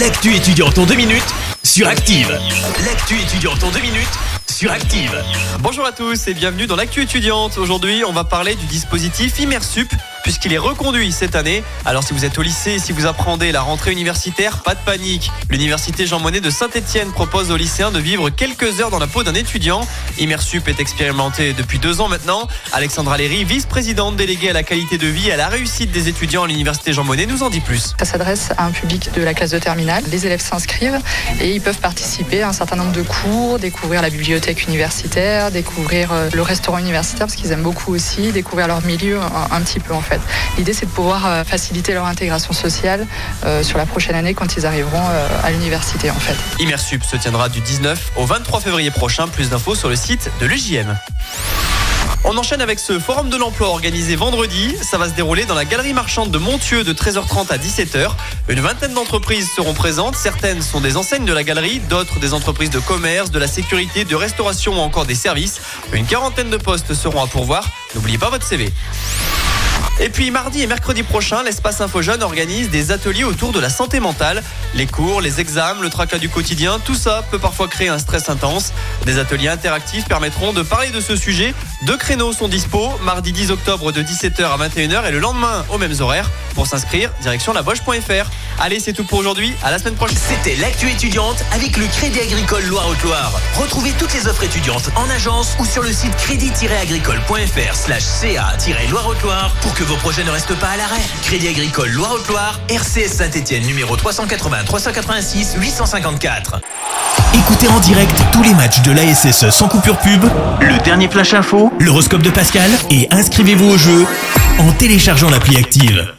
L'actu étudiante en deux minutes sur Active. L'actu étudiante en deux minutes sur Active. Bonjour à tous et bienvenue dans l'actu étudiante. Aujourd'hui, on va parler du dispositif Immersup puisqu'il est reconduit cette année. Alors si vous êtes au lycée si vous apprenez la rentrée universitaire, pas de panique. L'université Jean Monnet de Saint-Etienne propose aux lycéens de vivre quelques heures dans la peau d'un étudiant. Immersup est expérimenté depuis deux ans maintenant. Alexandra Léry, vice-présidente déléguée à la qualité de vie et à la réussite des étudiants à l'université Jean Monnet, nous en dit plus. Ça s'adresse à un public de la classe de terminale. Les élèves s'inscrivent et ils peuvent participer à un certain nombre de cours, découvrir la bibliothèque universitaire, découvrir euh, le restaurant universitaire parce qu'ils aiment beaucoup aussi, découvrir leur milieu un petit peu en fait. L'idée c'est de pouvoir euh, faciliter leur intégration sociale euh, sur la prochaine année quand ils arriveront euh, à l'université en fait. Immersup se tiendra du 19 au 23 février prochain. Plus d'infos sur le site de l'UJM. On enchaîne avec ce forum de l'emploi organisé vendredi. Ça va se dérouler dans la galerie marchande de Montieu de 13h30 à 17h. Une vingtaine d'entreprises seront présentes. Certaines sont des enseignes de la galerie, d'autres des entreprises de commerce, de la sécurité, de restauration ou encore des services. Une quarantaine de postes seront à pourvoir. N'oubliez pas votre CV. Et puis mardi et mercredi prochain, l'espace Info Jeune organise des ateliers autour de la santé mentale. Les cours, les examens, le tracas du quotidien, tout ça peut parfois créer un stress intense. Des ateliers interactifs permettront de parler de ce sujet. Deux créneaux sont dispo, mardi 10 octobre de 17h à 21h et le lendemain aux mêmes horaires. Pour s'inscrire, direction laboche.fr. Allez, c'est tout pour aujourd'hui. À la semaine prochaine. C'était l'actu étudiante avec le Crédit Agricole Loire-Haute-Loire. Retrouvez toutes les offres étudiantes en agence ou sur le site crédit-agricole.fr slash ca-loire-haute-loire pour que vos projets ne restent pas à l'arrêt. Crédit Agricole Loire-Haute-Loire, RCS Saint-Etienne numéro 380 386 854. Écoutez en direct tous les matchs de l'ASSE sans coupure pub, le dernier flash info, l'horoscope de Pascal et inscrivez-vous au jeu en téléchargeant l'appli active.